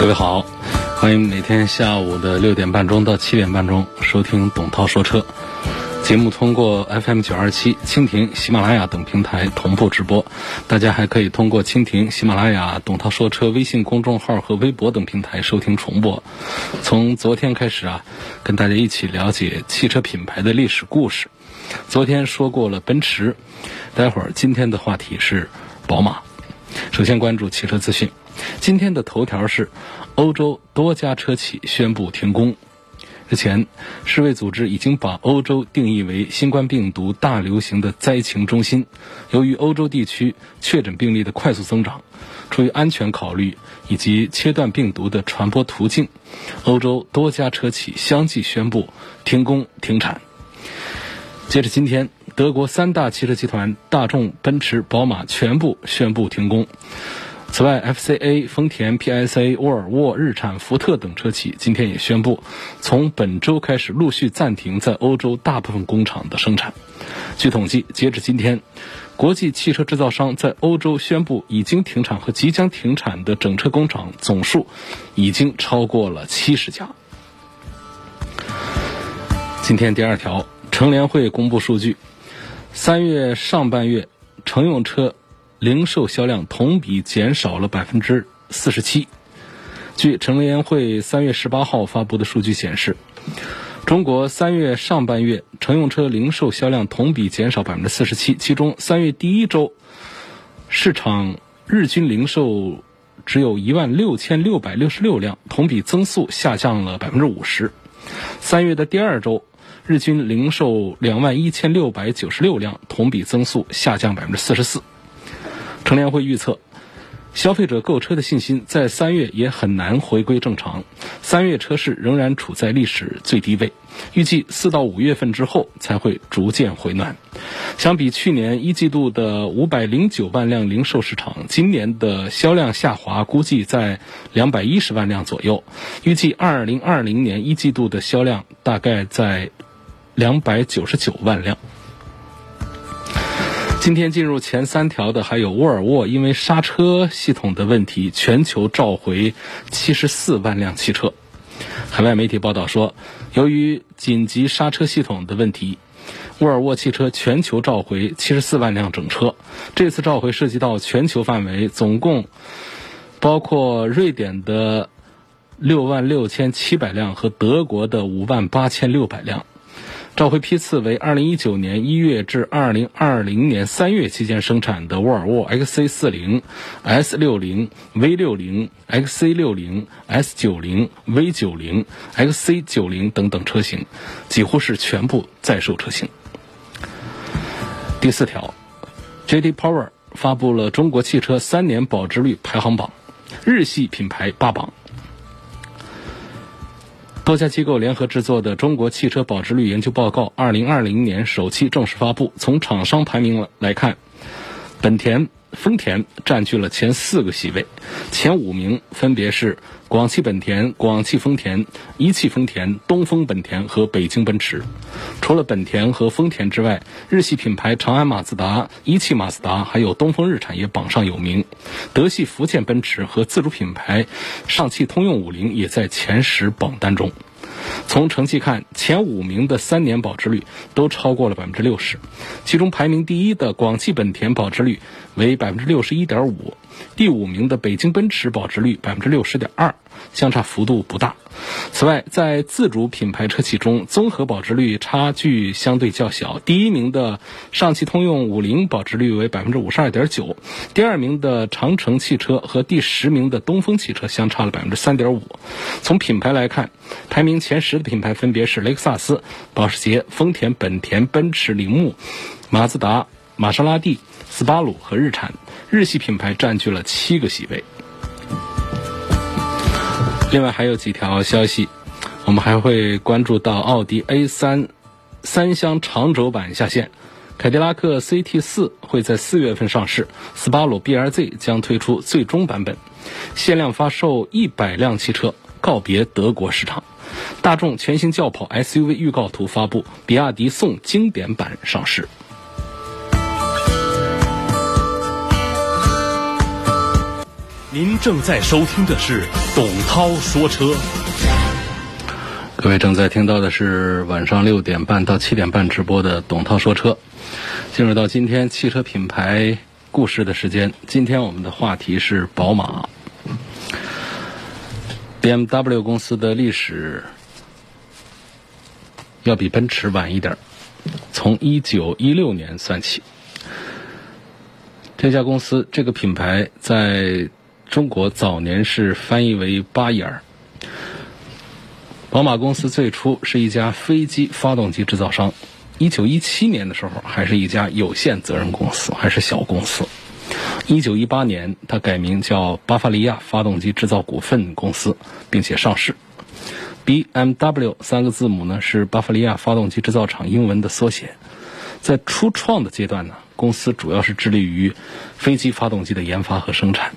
各位好，欢迎每天下午的六点半钟到七点半钟收听董涛说车节目。通过 FM 九二七、蜻蜓、喜马拉雅等平台同步直播。大家还可以通过蜻蜓、喜马拉雅、董涛说车微信公众号和微博等平台收听重播。从昨天开始啊，跟大家一起了解汽车品牌的历史故事。昨天说过了奔驰，待会儿今天的话题是宝马。首先关注汽车资讯。今天的头条是，欧洲多家车企宣布停工。日前，世卫组织已经把欧洲定义为新冠病毒大流行的灾情中心。由于欧洲地区确诊病例的快速增长，出于安全考虑以及切断病毒的传播途径，欧洲多家车企相继宣布停工停产。截至今天，德国三大汽车集团大众、奔驰、宝马全部宣布停工。此外，FCA、丰田、PSA、沃尔沃、日产、福特等车企今天也宣布，从本周开始陆续暂停在欧洲大部分工厂的生产。据统计，截至今天，国际汽车制造商在欧洲宣布已经停产和即将停产的整车工厂总数，已经超过了七十家。今天第二条，乘联会公布数据，三月上半月乘用车。零售销量同比减少了百分之四十七。据乘联会三月十八号发布的数据显示，中国三月上半月乘用车零售销量同比减少百分之四十七，其中三月第一周市场日均零售只有一万六千六百六十六辆，同比增速下降了百分之五十。三月的第二周日均零售两万一千六百九十六辆，同比增速下降百分之四十四。乘联会预测，消费者购车的信心在三月也很难回归正常，三月车市仍然处在历史最低位，预计四到五月份之后才会逐渐回暖。相比去年一季度的五百零九万辆零售市场，今年的销量下滑估计在两百一十万辆左右，预计二零二零年一季度的销量大概在两百九十九万辆。今天进入前三条的还有沃尔沃，因为刹车系统的问题，全球召回七十四万辆汽车。海外媒体报道说，由于紧急刹车系统的问题，沃尔沃汽车全球召回七十四万辆整车。这次召回涉及到全球范围，总共包括瑞典的六万六千七百辆和德国的五万八千六百辆。召回批次为二零一九年一月至二零二零年三月期间生产的沃尔沃 XC 四零、S 六零、V 六零、XC 六零、S 九零、V 九零、XC 九零等等车型，几乎是全部在售车型。第四条，J.D. Power 发布了中国汽车三年保值率排行榜，日系品牌霸榜。多家机构联合制作的《中国汽车保值率研究报告》二零二零年首期正式发布。从厂商排名来看，本田。丰田占据了前四个席位，前五名分别是广汽本田、广汽丰田、一汽丰田、东风本田和北京奔驰。除了本田和丰田之外，日系品牌长安马自达、一汽马自达还有东风日产也榜上有名。德系福建奔驰和自主品牌上汽通用五菱也在前十榜单中。从成绩看，前五名的三年保值率都超过了百分之六十，其中排名第一的广汽本田保值率为百分之六十一点五，第五名的北京奔驰保值率百分之六十点二。相差幅度不大。此外，在自主品牌车企中，综合保值率差距相对较小。第一名的上汽通用五菱保值率为百分之五十二点九，第二名的长城汽车和第十名的东风汽车相差了百分之三点五。从品牌来看，排名前十的品牌分别是雷克萨斯、保时捷、丰田、本田、奔驰、铃木、马自达、玛莎拉蒂、斯巴鲁和日产。日系品牌占据了七个席位。另外还有几条消息，我们还会关注到奥迪 A 三三厢长轴版下线，凯迪拉克 CT 四会在四月份上市，斯巴鲁 BRZ 将推出最终版本，限量发售一百辆汽车，告别德国市场。大众全新轿跑 SUV 预告图发布，比亚迪宋经典版上市。您正在收听的是董涛说车。各位正在听到的是晚上六点半到七点半直播的董涛说车。进入到今天汽车品牌故事的时间，今天我们的话题是宝马。BMW 公司的历史要比奔驰晚一点，从一九一六年算起。这家公司这个品牌在。中国早年是翻译为巴伊尔。宝马公司最初是一家飞机发动机制造商，一九一七年的时候还是一家有限责任公司，还是小公司。一九一八年，它改名叫巴伐利亚发动机制造股份公司，并且上市。BMW 三个字母呢是巴伐利亚发动机制造厂英文的缩写。在初创的阶段呢，公司主要是致力于飞机发动机的研发和生产。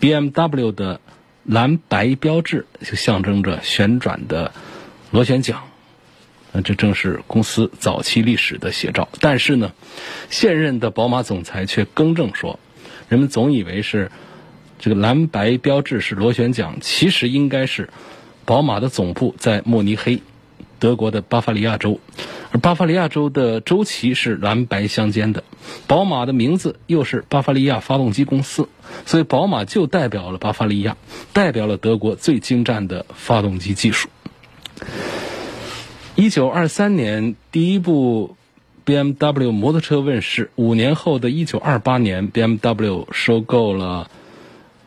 BMW 的蓝白标志就象征着旋转的螺旋桨，那这正是公司早期历史的写照。但是呢，现任的宝马总裁却更正说，人们总以为是这个蓝白标志是螺旋桨，其实应该是宝马的总部在慕尼黑。德国的巴伐利亚州，而巴伐利亚州的州旗是蓝白相间的。宝马的名字又是巴伐利亚发动机公司，所以宝马就代表了巴伐利亚，代表了德国最精湛的发动机技术。一九二三年，第一部 BMW 摩托车问世。五年后的一九二八年，BMW 收购了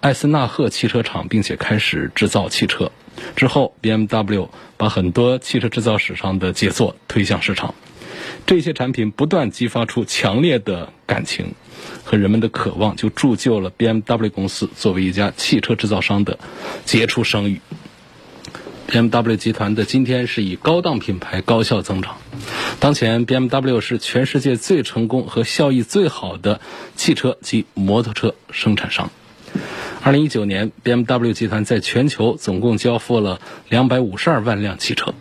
艾森纳赫汽车厂，并且开始制造汽车。之后，BMW 把很多汽车制造史上的杰作推向市场，这些产品不断激发出强烈的感情和人们的渴望，就铸就了 BMW 公司作为一家汽车制造商的杰出声誉。BMW 集团的今天是以高档品牌高效增长，当前 BMW 是全世界最成功和效益最好的汽车及摩托车生产商。二零一九年，BMW 集团在全球总共交付了两百五十二万辆汽车，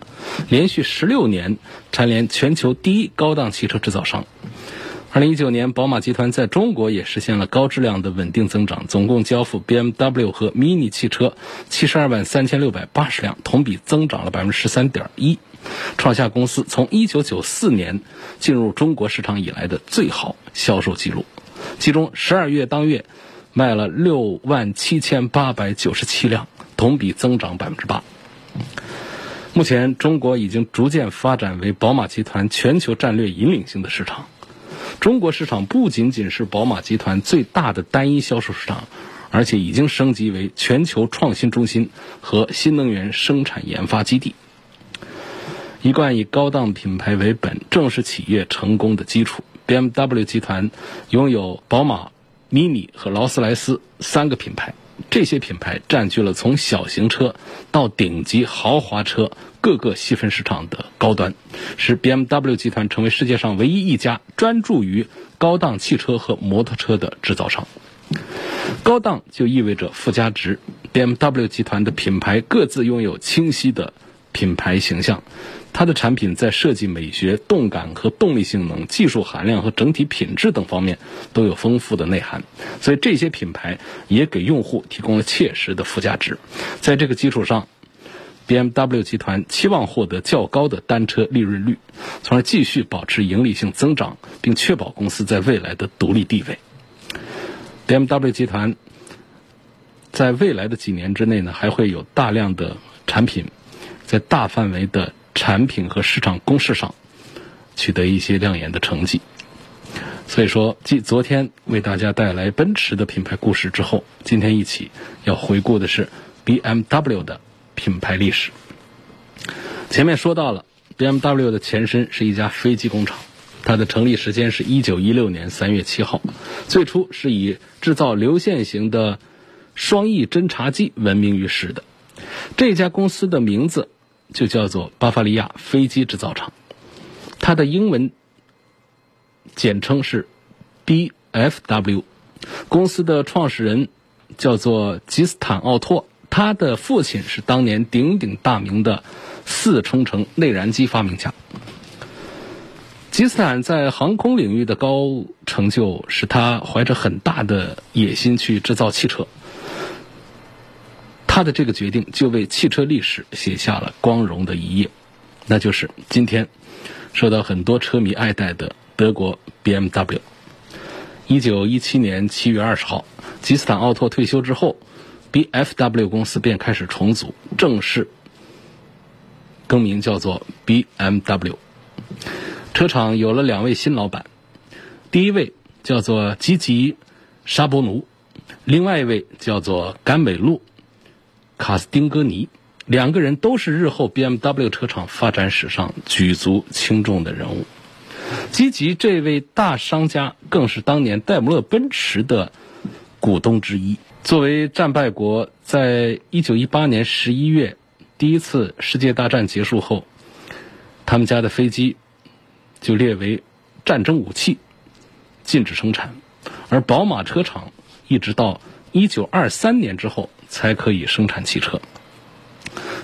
连续十六年蝉联全球第一高档汽车制造商。二零一九年，宝马集团在中国也实现了高质量的稳定增长，总共交付 BMW 和 Mini 汽车七十二万三千六百八十辆，同比增长了百分之十三点一，创下公司从一九九四年进入中国市场以来的最好销售记录。其中，十二月当月。卖了六万七千八百九十七辆，同比增长百分之八。目前，中国已经逐渐发展为宝马集团全球战略引领性的市场。中国市场不仅仅是宝马集团最大的单一销售市场，而且已经升级为全球创新中心和新能源生产研发基地。一贯以高档品牌为本，正是企业成功的基础。BMW 集团拥有宝马。Mini 和劳斯莱斯三个品牌，这些品牌占据了从小型车到顶级豪华车各个细分市场的高端，使 BMW 集团成为世界上唯一一家专注于高档汽车和摩托车的制造商。高档就意味着附加值，BMW 集团的品牌各自拥有清晰的品牌形象。它的产品在设计美学、动感和动力性能、技术含量和整体品质等方面都有丰富的内涵，所以这些品牌也给用户提供了切实的附加值。在这个基础上，BMW 集团期望获得较高的单车利润率，从而继续保持盈利性增长，并确保公司在未来的独立地位。BMW 集团在未来的几年之内呢，还会有大量的产品在大范围的。产品和市场攻势上取得一些亮眼的成绩，所以说，继昨天为大家带来奔驰的品牌故事之后，今天一起要回顾的是 BMW 的品牌历史。前面说到了，BMW 的前身是一家飞机工厂，它的成立时间是一九一六年三月七号，最初是以制造流线型的双翼侦察机闻名于世的。这家公司的名字就叫做巴伐利亚飞机制造厂，它的英文简称是 BFW。公司的创始人叫做吉斯坦奥托，他的父亲是当年鼎鼎大名的四冲程内燃机发明家。吉斯坦在航空领域的高成就，使他怀着很大的野心去制造汽车。他的这个决定就为汽车历史写下了光荣的一页，那就是今天受到很多车迷爱戴的德国 BMW。一九一七年七月二十号，吉斯坦奥托退休之后，BFW 公司便开始重组，正式更名叫做 BMW。车厂有了两位新老板，第一位叫做吉吉沙伯奴，另外一位叫做甘美路卡斯丁戈尼。两个人都是日后 BMW 车厂发展史上举足轻重的人物。吉吉这位大商家更是当年戴姆勒奔驰的股东之一。作为战败国，在一九一八年十一月第一次世界大战结束后，他们家的飞机。就列为战争武器，禁止生产。而宝马车厂一直到一九二三年之后才可以生产汽车。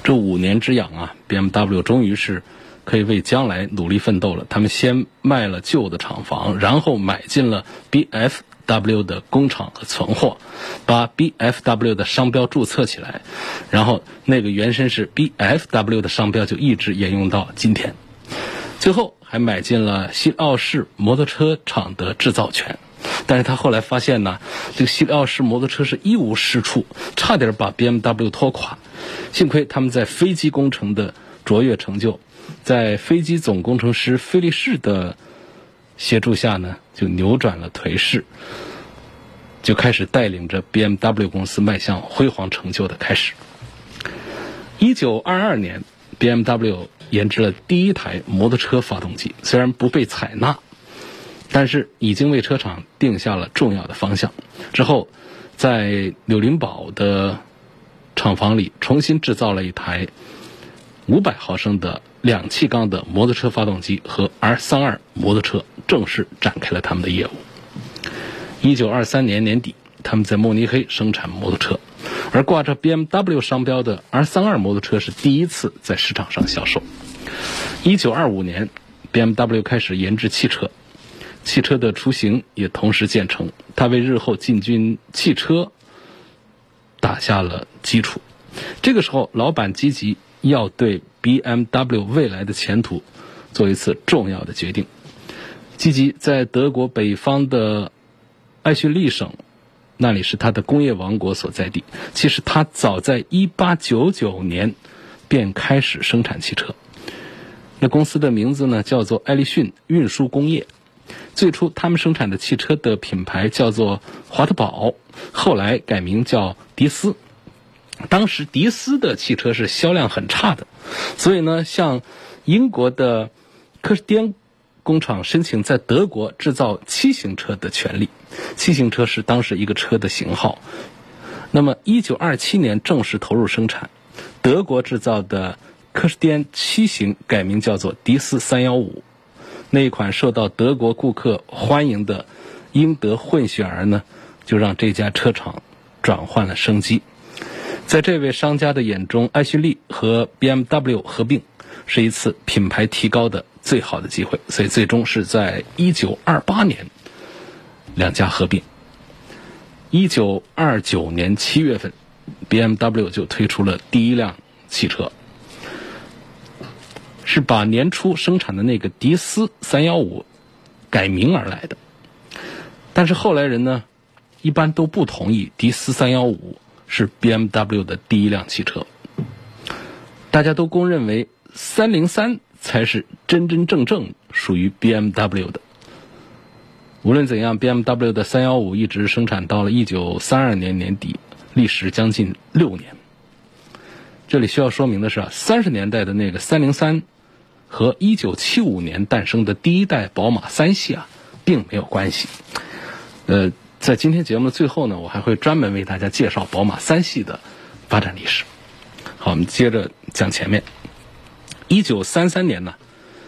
这五年之痒啊，BMW 终于是可以为将来努力奋斗了。他们先卖了旧的厂房，然后买进了 BFW 的工厂和存货，把 BFW 的商标注册起来，然后那个原身是 BFW 的商标就一直沿用到今天。最后。还买进了新奥氏摩托车厂的制造权，但是他后来发现呢，这个西奥士摩托车是一无是处，差点把 BMW 拖垮。幸亏他们在飞机工程的卓越成就，在飞机总工程师菲利士的协助下呢，就扭转了颓势，就开始带领着 BMW 公司迈向辉煌成就的开始。一九二二年，BMW。研制了第一台摩托车发动机，虽然不被采纳，但是已经为车厂定下了重要的方向。之后，在纽林堡的厂房里重新制造了一台500毫升的两气缸的摩托车发动机和 R32 摩托车，正式展开了他们的业务。1923年年底，他们在慕尼黑生产摩托车。而挂着 BMW 商标的 R32 摩托车是第一次在市场上销售。一九二五年，BMW 开始研制汽车，汽车的雏形也同时建成，它为日后进军汽车打下了基础。这个时候，老板积极要对 BMW 未来的前途做一次重要的决定。积极在德国北方的艾逊利省。那里是他的工业王国所在地。其实他早在1899年便开始生产汽车。那公司的名字呢，叫做艾利逊运输工业。最初他们生产的汽车的品牌叫做华特堡，后来改名叫迪斯。当时迪斯的汽车是销量很差的，所以呢，向英国的科士甸。工厂申请在德国制造七型车的权利，七型车是当时一个车的型号。那么，一九二七年正式投入生产，德国制造的科士甸七型改名叫做迪斯三幺五。那一款受到德国顾客欢迎的英德混血儿呢，就让这家车厂转换了生机。在这位商家的眼中，艾旭利和 BMW 合并是一次品牌提高的。最好的机会，所以最终是在一九二八年两家合并。一九二九年七月份，BMW 就推出了第一辆汽车，是把年初生产的那个迪斯三幺五改名而来的。但是后来人呢，一般都不同意迪斯三幺五是 BMW 的第一辆汽车，大家都公认为三零三。才是真真正正属于 BMW 的。无论怎样，BMW 的315一直生产到了1932年年底，历时将近六年。这里需要说明的是啊，三十年代的那个303和1975年诞生的第一代宝马三系啊，并没有关系。呃，在今天节目的最后呢，我还会专门为大家介绍宝马三系的发展历史。好，我们接着讲前面。一九三三年呢，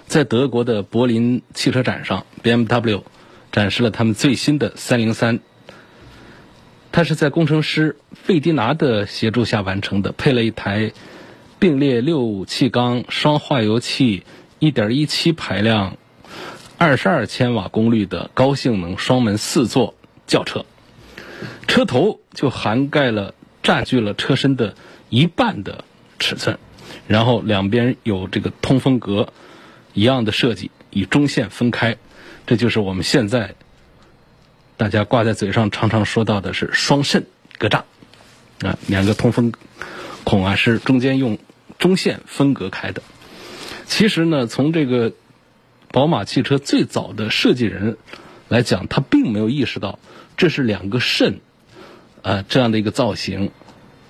在德国的柏林汽车展上，BMW 展示了他们最新的三零三。它是在工程师费迪拿的协助下完成的，配了一台并列六气缸双化油器、一点一七排量、二十二千瓦功率的高性能双门四座轿车。车头就涵盖了占据了车身的一半的尺寸，然后两边有这个通风格一样的设计，以中线分开，这就是我们现在大家挂在嘴上常常说到的是双肾格栅啊，两个通风孔啊是中间用中线分隔开的。其实呢，从这个宝马汽车最早的设计人来讲，他并没有意识到这是两个肾。啊，这样的一个造型，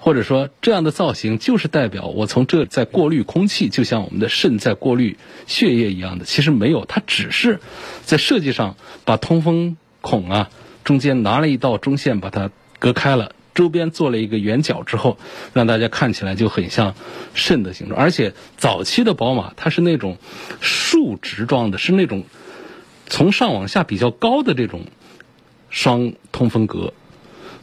或者说这样的造型，就是代表我从这在过滤空气，就像我们的肾在过滤血液一样的。其实没有，它只是在设计上把通风孔啊中间拿了一道中线把它隔开了，周边做了一个圆角之后，让大家看起来就很像肾的形状。而且早期的宝马它是那种竖直状的，是那种从上往下比较高的这种双通风格。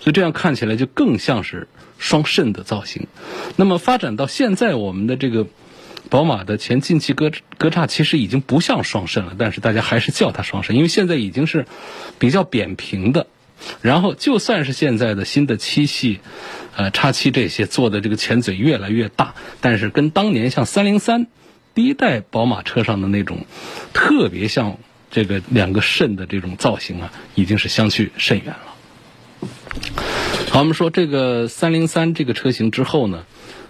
所以这样看起来就更像是双肾的造型。那么发展到现在，我们的这个宝马的前进气格格栅其实已经不像双肾了，但是大家还是叫它双肾，因为现在已经是比较扁平的。然后就算是现在的新的七系、呃叉七这些做的这个前嘴越来越大，但是跟当年像三零三第一代宝马车上的那种特别像这个两个肾的这种造型啊，已经是相去甚远了。好，我们说这个三零三这个车型之后呢，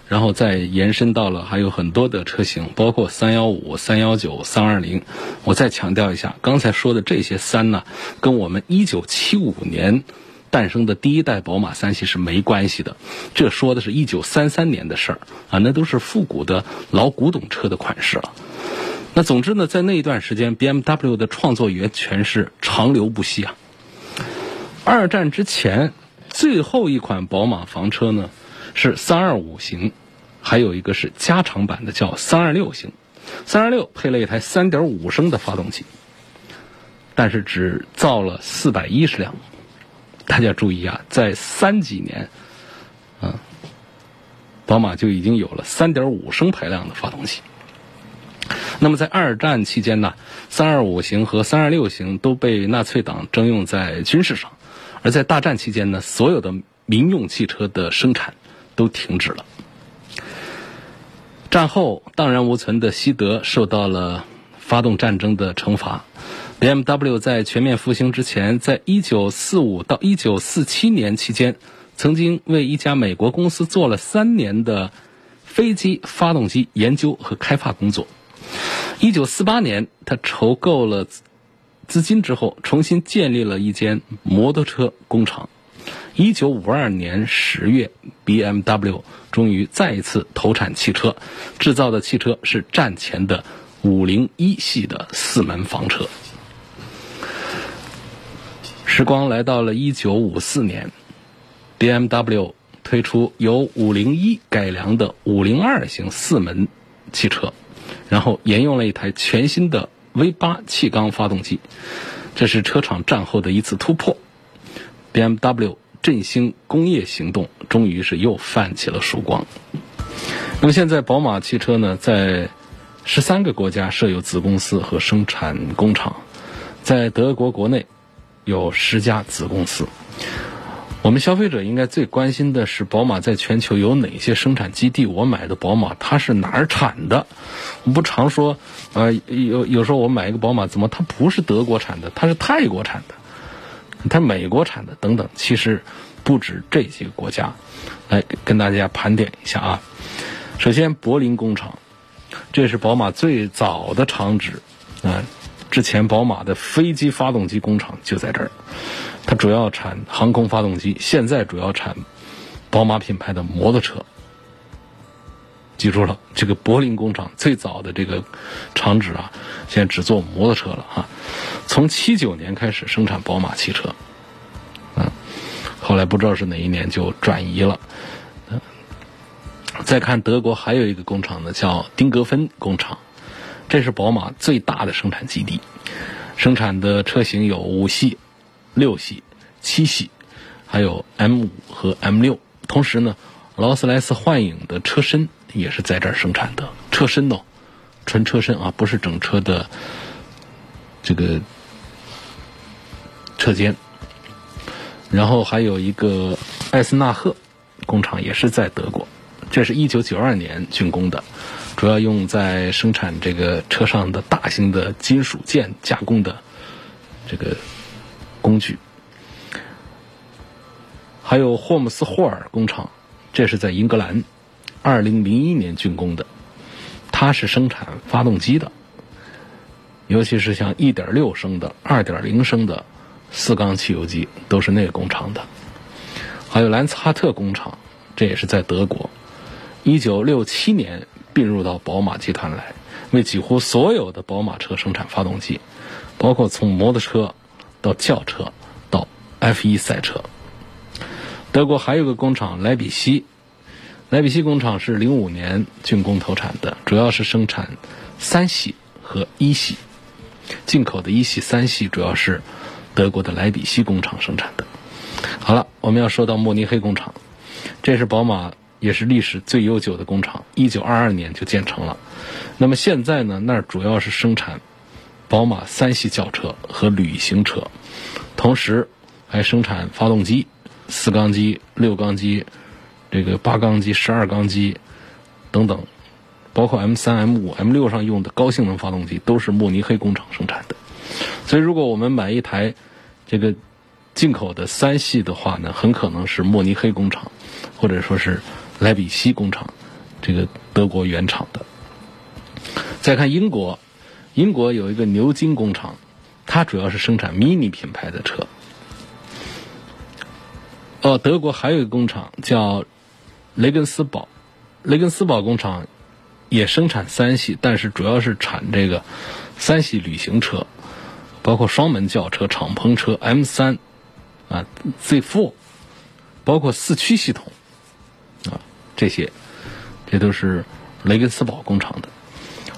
然后再延伸到了还有很多的车型，包括三幺五、三幺九、三二零。我再强调一下，刚才说的这些三呢，跟我们一九七五年诞生的第一代宝马三系是没关系的。这说的是一九三三年的事儿啊，那都是复古的老古董车的款式了。那总之呢，在那一段时间，BMW 的创作源泉是长流不息啊。二战之前，最后一款宝马房车呢是三二五型，还有一个是加长版的叫三二六型。三二六配了一台三点五升的发动机，但是只造了四百一十辆。大家注意啊，在三几年，嗯，宝马就已经有了三点五升排量的发动机。那么在二战期间呢，三二五型和三二六型都被纳粹党征用在军事上。而在大战期间呢，所有的民用汽车的生产都停止了。战后荡然无存的西德受到了发动战争的惩罚。BMW 在全面复兴之前，在1945到1947年期间，曾经为一家美国公司做了三年的飞机发动机研究和开发工作。1948年，他筹够了。资金之后，重新建立了一间摩托车工厂。一九五二年十月，BMW 终于再一次投产汽车，制造的汽车是战前的五零一系的四门房车。时光来到了一九五四年，BMW 推出由五零一改良的五零二型四门汽车，然后沿用了一台全新的。V 八气缸发动机，这是车厂战后的一次突破。BMW 振兴工业行动终于是又泛起了曙光。那么现在宝马汽车呢，在十三个国家设有子公司和生产工厂，在德国国内有十家子公司。我们消费者应该最关心的是，宝马在全球有哪些生产基地？我买的宝马它是哪儿产的？我们不常说，呃，有有时候我买一个宝马，怎么它不是德国产的？它是泰国产的，它美国产的等等。其实不止这几个国家，来跟大家盘点一下啊。首先，柏林工厂，这是宝马最早的厂址啊。之前宝马的飞机发动机工厂就在这儿。它主要产航空发动机，现在主要产宝马品牌的摩托车。记住了，这个柏林工厂最早的这个厂址啊，现在只做摩托车了啊。从七九年开始生产宝马汽车，嗯，后来不知道是哪一年就转移了。再看德国还有一个工厂呢，叫丁格芬工厂，这是宝马最大的生产基地，生产的车型有五系、六系、七系，还有 M 五和 M 六。同时呢，劳斯莱斯幻影的车身也是在这儿生产的，车身哦，纯车身啊，不是整车的这个车间。然后还有一个艾斯纳赫工厂也是在德国，这是一九九二年竣工的，主要用在生产这个车上的大型的金属件加工的这个工具。还有霍姆斯霍尔工厂，这是在英格兰，二零零一年竣工的，它是生产发动机的，尤其是像一点六升的、二点零升的。四缸汽油机都是那个工厂的，还有兰茨哈特工厂，这也是在德国。一九六七年并入到宝马集团来，为几乎所有的宝马车生产发动机，包括从摩托车到轿车到 F1 赛车。德国还有个工厂莱比锡，莱比锡工厂是零五年竣工投产的，主要是生产三系和一系，进口的一系、三系主要是。德国的莱比锡工厂生产的。好了，我们要说到慕尼黑工厂，这是宝马也是历史最悠久的工厂，一九二二年就建成了。那么现在呢，那儿主要是生产宝马三系轿车和旅行车，同时还生产发动机，四缸机、六缸机、这个八缸机、十二缸机等等，包括 M 三、M 五、M 六上用的高性能发动机，都是慕尼黑工厂生产的。所以，如果我们买一台这个进口的三系的话呢，很可能是慕尼黑工厂，或者说是莱比锡工厂，这个德国原厂的。再看英国，英国有一个牛津工厂，它主要是生产 Mini 品牌的车。哦，德国还有一个工厂叫雷根斯堡，雷根斯堡工厂也生产三系，但是主要是产这个三系旅行车。包括双门轿车、敞篷车 M 三啊，Z4，包括四驱系统啊，这些，这都是雷根斯堡工厂的。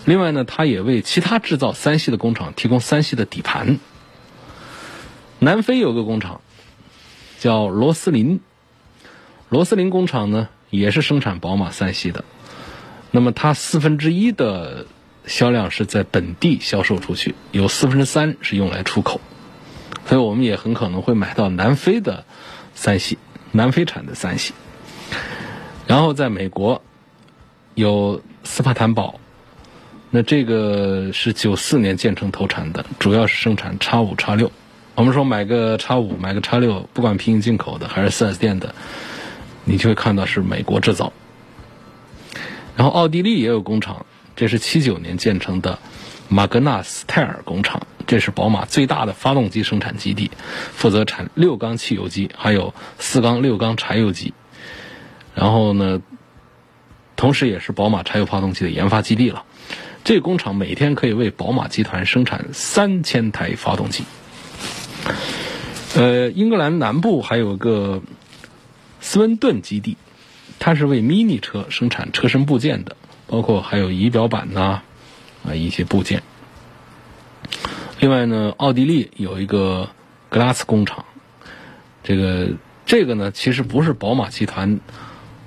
另外呢，它也为其他制造三系的工厂提供三系的底盘。南非有个工厂叫罗斯林，罗斯林工厂呢也是生产宝马三系的。那么它四分之一的。销量是在本地销售出去，有四分之三是用来出口，所以我们也很可能会买到南非的三系，南非产的三系。然后在美国有斯帕坦堡，那这个是九四年建成投产的，主要是生产叉五、叉六。我们说买个叉五，买个叉六，不管平行进口的还是四 S 店的，你就会看到是美国制造。然后奥地利也有工厂。这是七九年建成的马格纳斯泰尔工厂，这是宝马最大的发动机生产基地，负责产六缸汽油机，还有四缸、六缸柴油机。然后呢，同时也是宝马柴油发动机的研发基地了。这个工厂每天可以为宝马集团生产三千台发动机。呃，英格兰南部还有个斯温顿基地，它是为 Mini 车生产车身部件的。包括还有仪表板呐，啊一些部件。另外呢，奥地利有一个格拉斯工厂，这个这个呢其实不是宝马集团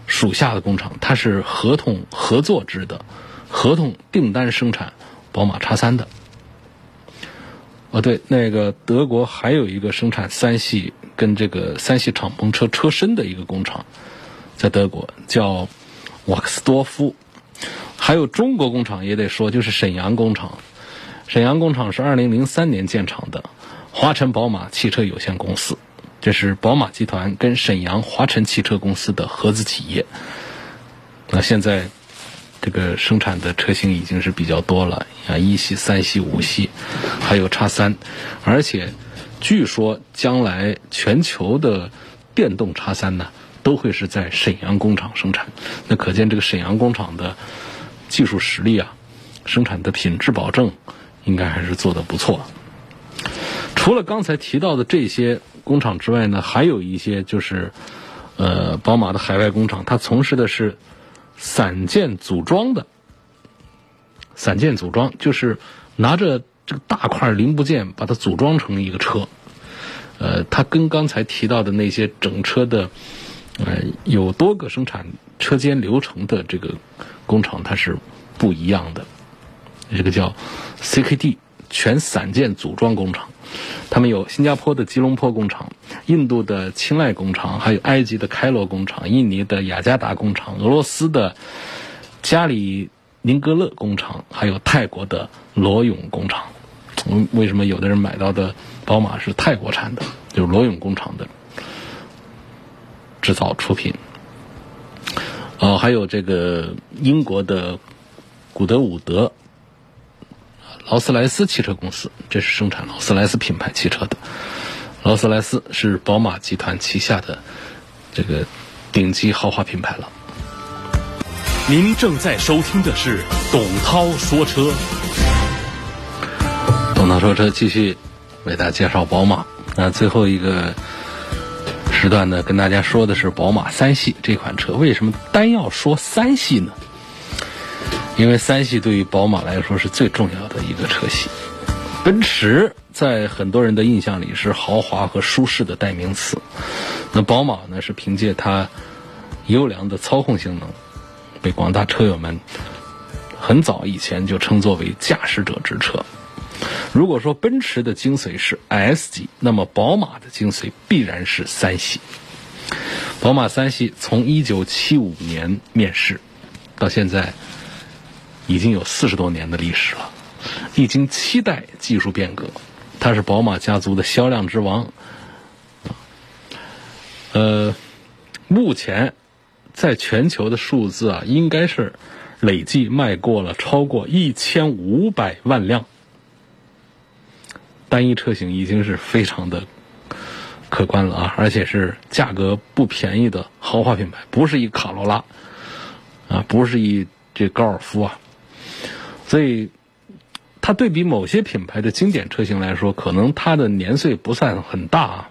属下的工厂，它是合同合作制的，合同订单生产宝马叉三的。哦对，那个德国还有一个生产三系跟这个三系敞篷车车身的一个工厂，在德国叫瓦克斯多夫。还有中国工厂也得说，就是沈阳工厂。沈阳工厂是二零零三年建厂的，华晨宝马汽车有限公司，这是宝马集团跟沈阳华晨汽车公司的合资企业。那现在这个生产的车型已经是比较多了，啊，一系、三系、五系，还有叉三，而且据说将来全球的电动叉三呢，都会是在沈阳工厂生产。那可见这个沈阳工厂的。技术实力啊，生产的品质保证应该还是做的不错。除了刚才提到的这些工厂之外呢，还有一些就是呃，宝马的海外工厂，它从事的是散件组装的。散件组装就是拿着这个大块零部件把它组装成一个车。呃，它跟刚才提到的那些整车的，呃，有多个生产车间流程的这个工厂，它是不一样的。这个叫 CKD 全散件组装工厂，他们有新加坡的吉隆坡工厂、印度的青睐工厂，还有埃及的开罗工厂、印尼的雅加达工厂、俄罗斯的加里宁格勒工厂，还有泰国的罗永工厂。嗯，为什么有的人买到的宝马是泰国产的？就是罗永工厂的制造出品。哦，还有这个英国的古德伍德。劳斯莱斯汽车公司，这是生产劳斯莱斯品牌汽车的。劳斯莱斯是宝马集团旗下的这个顶级豪华品牌了。您正在收听的是董涛说车。董涛说车继续为大家介绍宝马。那最后一个时段呢，跟大家说的是宝马三系这款车。为什么单要说三系呢？因为三系对于宝马来说是最重要的一个车系，奔驰在很多人的印象里是豪华和舒适的代名词，那宝马呢是凭借它优良的操控性能，被广大车友们很早以前就称作为驾驶者之车。如果说奔驰的精髓是 S 级，那么宝马的精髓必然是三系。宝马三系从1975年面世到现在。已经有四十多年的历史了，历经七代技术变革，它是宝马家族的销量之王。呃，目前在全球的数字啊，应该是累计卖过了超过一千五百万辆，单一车型已经是非常的可观了啊，而且是价格不便宜的豪华品牌，不是一卡罗拉啊，不是一这高尔夫啊。所以，它对比某些品牌的经典车型来说，可能它的年岁不算很大啊，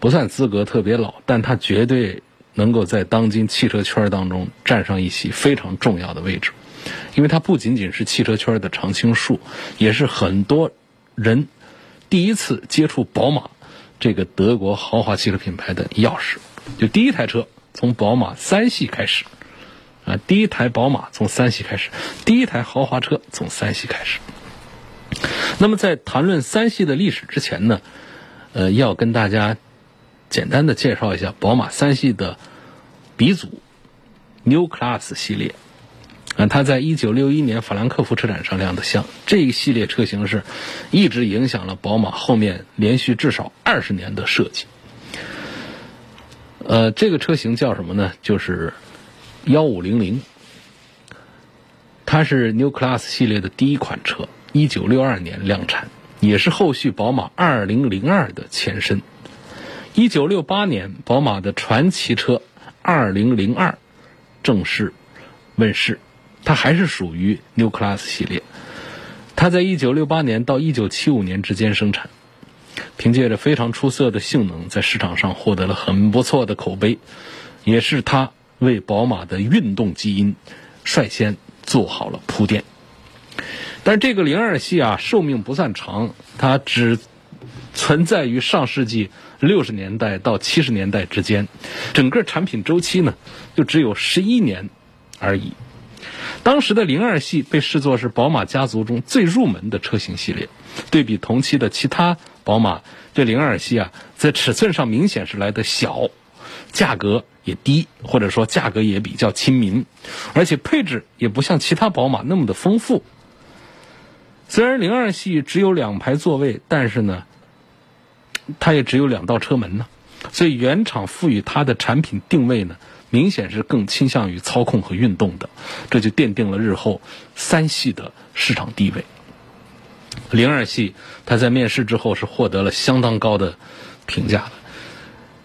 不算资格特别老，但它绝对能够在当今汽车圈当中占上一席非常重要的位置，因为它不仅仅是汽车圈的常青树，也是很多人第一次接触宝马这个德国豪华汽车品牌的钥匙。就第一台车从宝马三系开始。啊，第一台宝马从三系开始，第一台豪华车从三系开始。那么在谈论三系的历史之前呢，呃，要跟大家简单的介绍一下宝马三系的鼻祖 New Class 系列。啊，它在一九六一年法兰克福车展上亮的相，这一系列车型是一直影响了宝马后面连续至少二十年的设计。呃，这个车型叫什么呢？就是。幺五零零，它是 New Class 系列的第一款车，一九六二年量产，也是后续宝马二零零二的前身。一九六八年，宝马的传奇车二零零二正式问世，它还是属于 New Class 系列。它在一九六八年到一九七五年之间生产，凭借着非常出色的性能，在市场上获得了很不错的口碑，也是它。为宝马的运动基因率先做好了铺垫，但这个零二系啊，寿命不算长，它只存在于上世纪六十年代到七十年代之间，整个产品周期呢，就只有十一年而已。当时的零二系被视作是宝马家族中最入门的车型系列，对比同期的其他宝马，这零二系啊，在尺寸上明显是来的小，价格。也低，或者说价格也比较亲民，而且配置也不像其他宝马那么的丰富。虽然零二系只有两排座位，但是呢，它也只有两道车门呢，所以原厂赋予它的产品定位呢，明显是更倾向于操控和运动的，这就奠定了日后三系的市场地位。零二系它在面世之后是获得了相当高的评价的。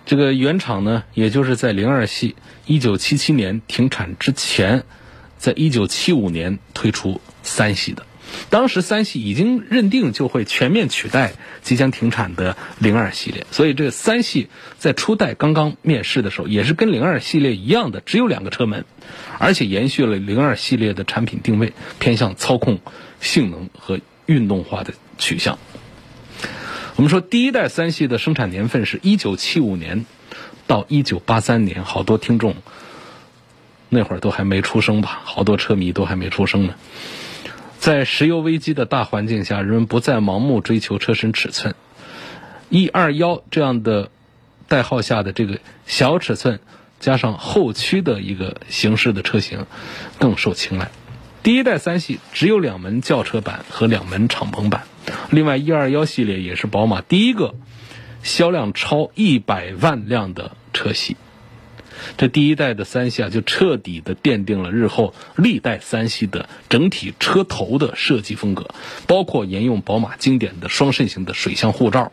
这个原厂呢，也就是在零二系一九七七年停产之前，在一九七五年推出三系的。当时三系已经认定就会全面取代即将停产的零二系列，所以这三系在初代刚刚面世的时候，也是跟零二系列一样的，只有两个车门，而且延续了零二系列的产品定位，偏向操控、性能和运动化的取向。我们说第一代三系的生产年份是一九七五年到一九八三年，好多听众那会儿都还没出生吧，好多车迷都还没出生呢。在石油危机的大环境下，人们不再盲目追求车身尺寸，E 二幺这样的代号下的这个小尺寸加上后驱的一个形式的车型更受青睐。第一代三系只有两门轿车版和两门敞篷版，另外 E 二幺系列也是宝马第一个销量超一百万辆的车系。这第一代的三系啊，就彻底的奠定了日后历代三系的整体车头的设计风格，包括沿用宝马经典的双肾型的水箱护罩，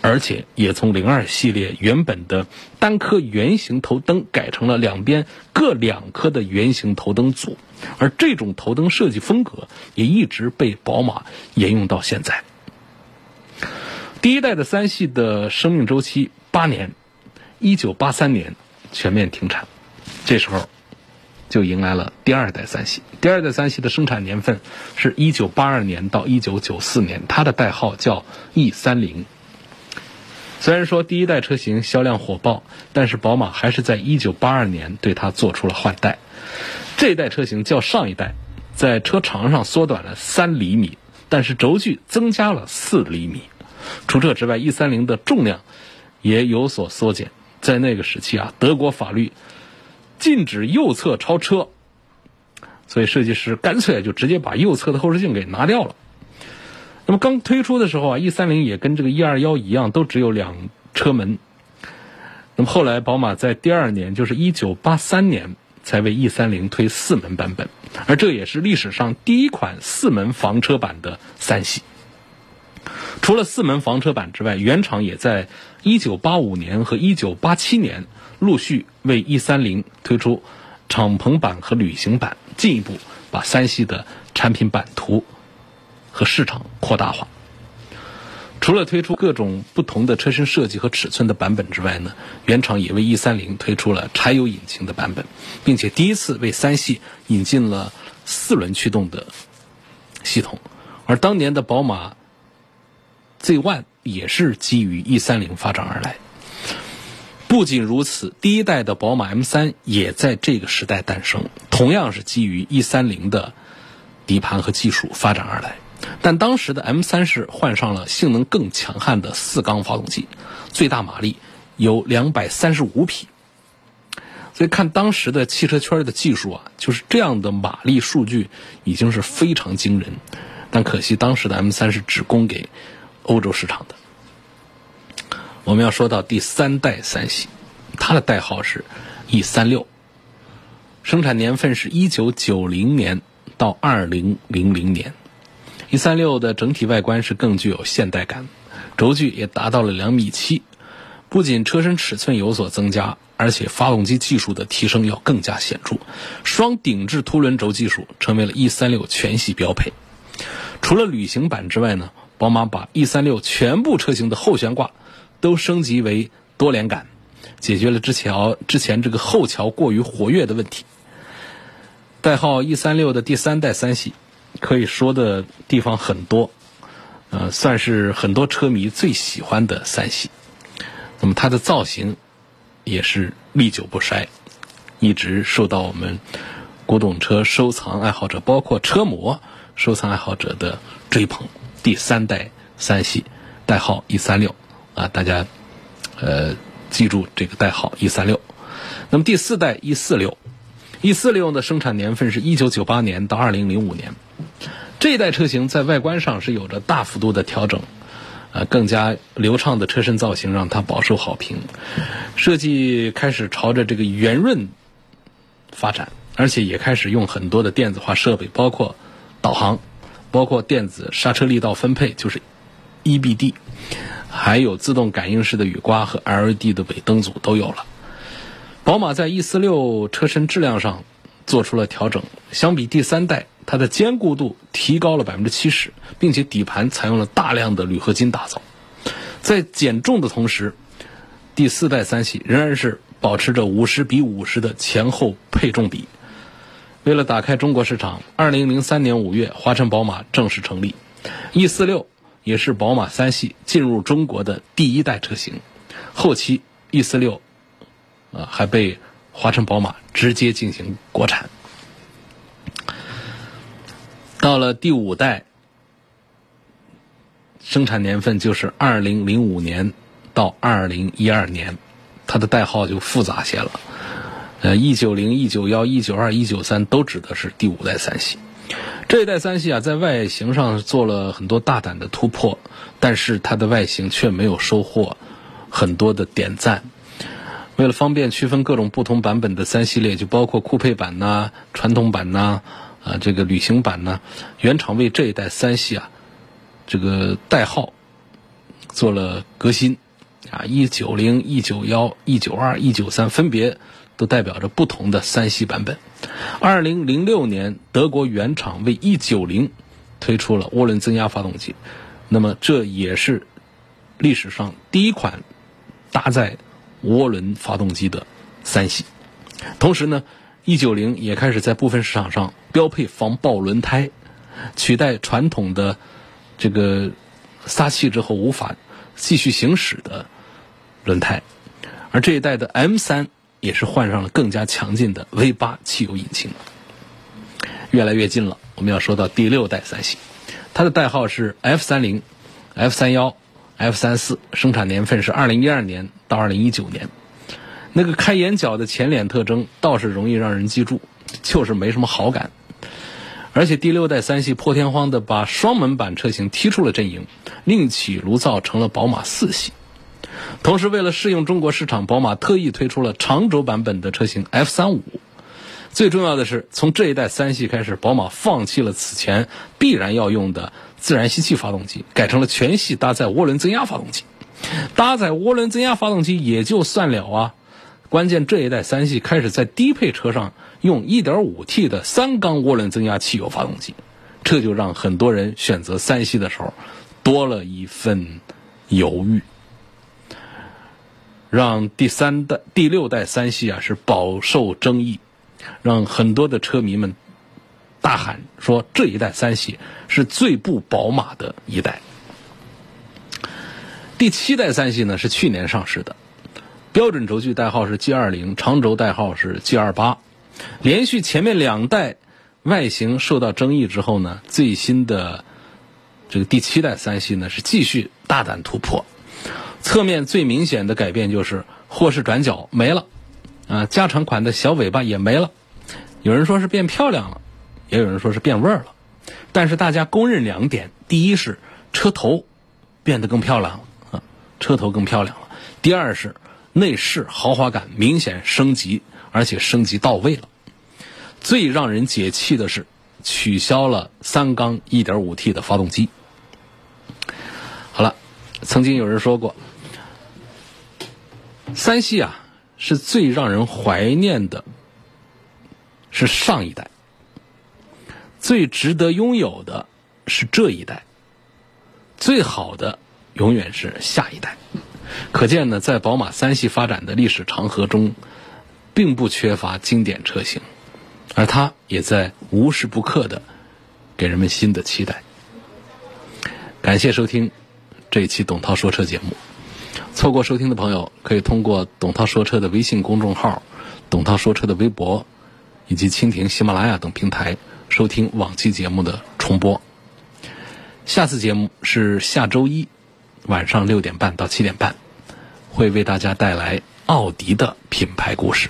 而且也从零二系列原本的单颗圆形头灯改成了两边各两颗的圆形头灯组，而这种头灯设计风格也一直被宝马沿用到现在。第一代的三系的生命周期八年，一九八三年。全面停产，这时候就迎来了第二代三系。第二代三系的生产年份是一九八二年到一九九四年，它的代号叫 E 三零。虽然说第一代车型销量火爆，但是宝马还是在一九八二年对它做出了换代。这代车型较上一代，在车长上缩短了三厘米，但是轴距增加了四厘米。除这之外，E 三零的重量也有所缩减。在那个时期啊，德国法律禁止右侧超车，所以设计师干脆就直接把右侧的后视镜给拿掉了。那么刚推出的时候啊，E 三零也跟这个 E 二幺一样，都只有两车门。那么后来宝马在第二年，就是一九八三年，才为 E 三零推四门版本，而这也是历史上第一款四门房车版的三系。除了四门房车版之外，原厂也在1985年和1987年陆续为 E30 推出敞篷版和旅行版，进一步把三系的产品版图和市场扩大化。除了推出各种不同的车身设计和尺寸的版本之外呢，原厂也为 E30 推出了柴油引擎的版本，并且第一次为三系引进了四轮驱动的系统，而当年的宝马。Z One 也是基于 E 三零发展而来。不仅如此，第一代的宝马 M 三也在这个时代诞生，同样是基于 E 三零的底盘和技术发展而来。但当时的 M 三是换上了性能更强悍的四缸发动机，最大马力有两百三十五匹。所以看当时的汽车圈的技术啊，就是这样的马力数据已经是非常惊人。但可惜当时的 M 三是只供给。欧洲市场的，我们要说到第三代三系，它的代号是 E 三六，生产年份是一九九零年到二零零零年。E 三六的整体外观是更具有现代感，轴距也达到了两米七，不仅车身尺寸有所增加，而且发动机技术的提升要更加显著，双顶置凸轮轴技术成为了 E 三六全系标配。除了旅行版之外呢？宝马把 E 三六全部车型的后悬挂都升级为多连杆，解决了之前之前这个后桥过于活跃的问题。代号 E 三六的第三代三系，可以说的地方很多，呃，算是很多车迷最喜欢的三系。那么它的造型也是历久不衰，一直受到我们古董车收藏爱好者，包括车模收藏爱好者的追捧。第三代三系，代号 E 三六，啊，大家，呃，记住这个代号 E 三六。那么第四代 E 四六，E 四六的生产年份是一九九八年到二零零五年。这一代车型在外观上是有着大幅度的调整，呃，更加流畅的车身造型让它饱受好评。设计开始朝着这个圆润发展，而且也开始用很多的电子化设备，包括导航。包括电子刹车力道分配，就是 EBD，还有自动感应式的雨刮和 LED 的尾灯组都有了。宝马在 E 四六车身质量上做出了调整，相比第三代，它的坚固度提高了百分之七十，并且底盘采用了大量的铝合金打造。在减重的同时，第四代三系仍然是保持着五十比五十的前后配重比。为了打开中国市场，二零零三年五月，华晨宝马正式成立，E 四六也是宝马三系进入中国的第一代车型。后期 E 四六啊还被华晨宝马直接进行国产。到了第五代，生产年份就是二零零五年到二零一二年，它的代号就复杂些了。呃，E 九零、E 九幺、E 九二、E 九三都指的是第五代三系。这一代三系啊，在外形上做了很多大胆的突破，但是它的外形却没有收获很多的点赞。为了方便区分各种不同版本的三系列，就包括酷配版呐、传统版呐、啊这个旅行版呐，原厂为这一代三系啊这个代号做了革新啊，E 九零、E 九幺、E 九二、E 九三分别都代表着不同的三系版本。二零零六年，德国原厂为 E 九零推出了涡轮增压发动机，那么这也是历史上第一款搭载涡轮发动机的三系。同时呢，E 九零也开始在部分市场上标配防爆轮胎，取代传统的这个撒气之后无法继续行驶的轮胎。而这一代的 M 三也是换上了更加强劲的 V 八汽油引擎。越来越近了，我们要说到第六代三系，它的代号是 F 三零、F 三幺、F 三四，生产年份是二零一二年到二零一九年。那个开眼角的前脸特征倒是容易让人记住，就是没什么好感。而且第六代三系破天荒的把双门版车型踢出了阵营，另起炉灶成了宝马四系。同时，为了适应中国市场，宝马特意推出了长轴版本的车型 F 三五。最重要的是，从这一代三系开始，宝马放弃了此前必然要用的自然吸气发动机，改成了全系搭载涡轮增压发动机。搭载涡轮增压发动机也就算了啊，关键这一代三系开始在低配车上用 1.5T 的三缸涡轮增压汽油发动机，这就让很多人选择三系的时候多了一份犹豫。让第三代、第六代三系啊是饱受争议，让很多的车迷们大喊说这一代三系是最不宝马的一代。第七代三系呢是去年上市的，标准轴距代号是 G 二零，长轴代号是 G 二八。连续前面两代外形受到争议之后呢，最新的这个第七代三系呢是继续大胆突破。侧面最明显的改变就是后视转角没了，啊，加长款的小尾巴也没了。有人说是变漂亮了，也有人说是变味儿了。但是大家公认两点：第一是车头变得更漂亮了，啊，车头更漂亮了；第二是内饰豪华感明显升级，而且升级到位了。最让人解气的是取消了三缸 1.5T 的发动机。好了，曾经有人说过。三系啊，是最让人怀念的，是上一代；最值得拥有的是这一代；最好的永远是下一代。可见呢，在宝马三系发展的历史长河中，并不缺乏经典车型，而它也在无时不刻的给人们新的期待。感谢收听这一期董涛说车节目。错过收听的朋友，可以通过董涛说车的微信公众号、董涛说车的微博，以及蜻蜓、喜马拉雅等平台收听往期节目的重播。下次节目是下周一晚上六点半到七点半，会为大家带来奥迪的品牌故事。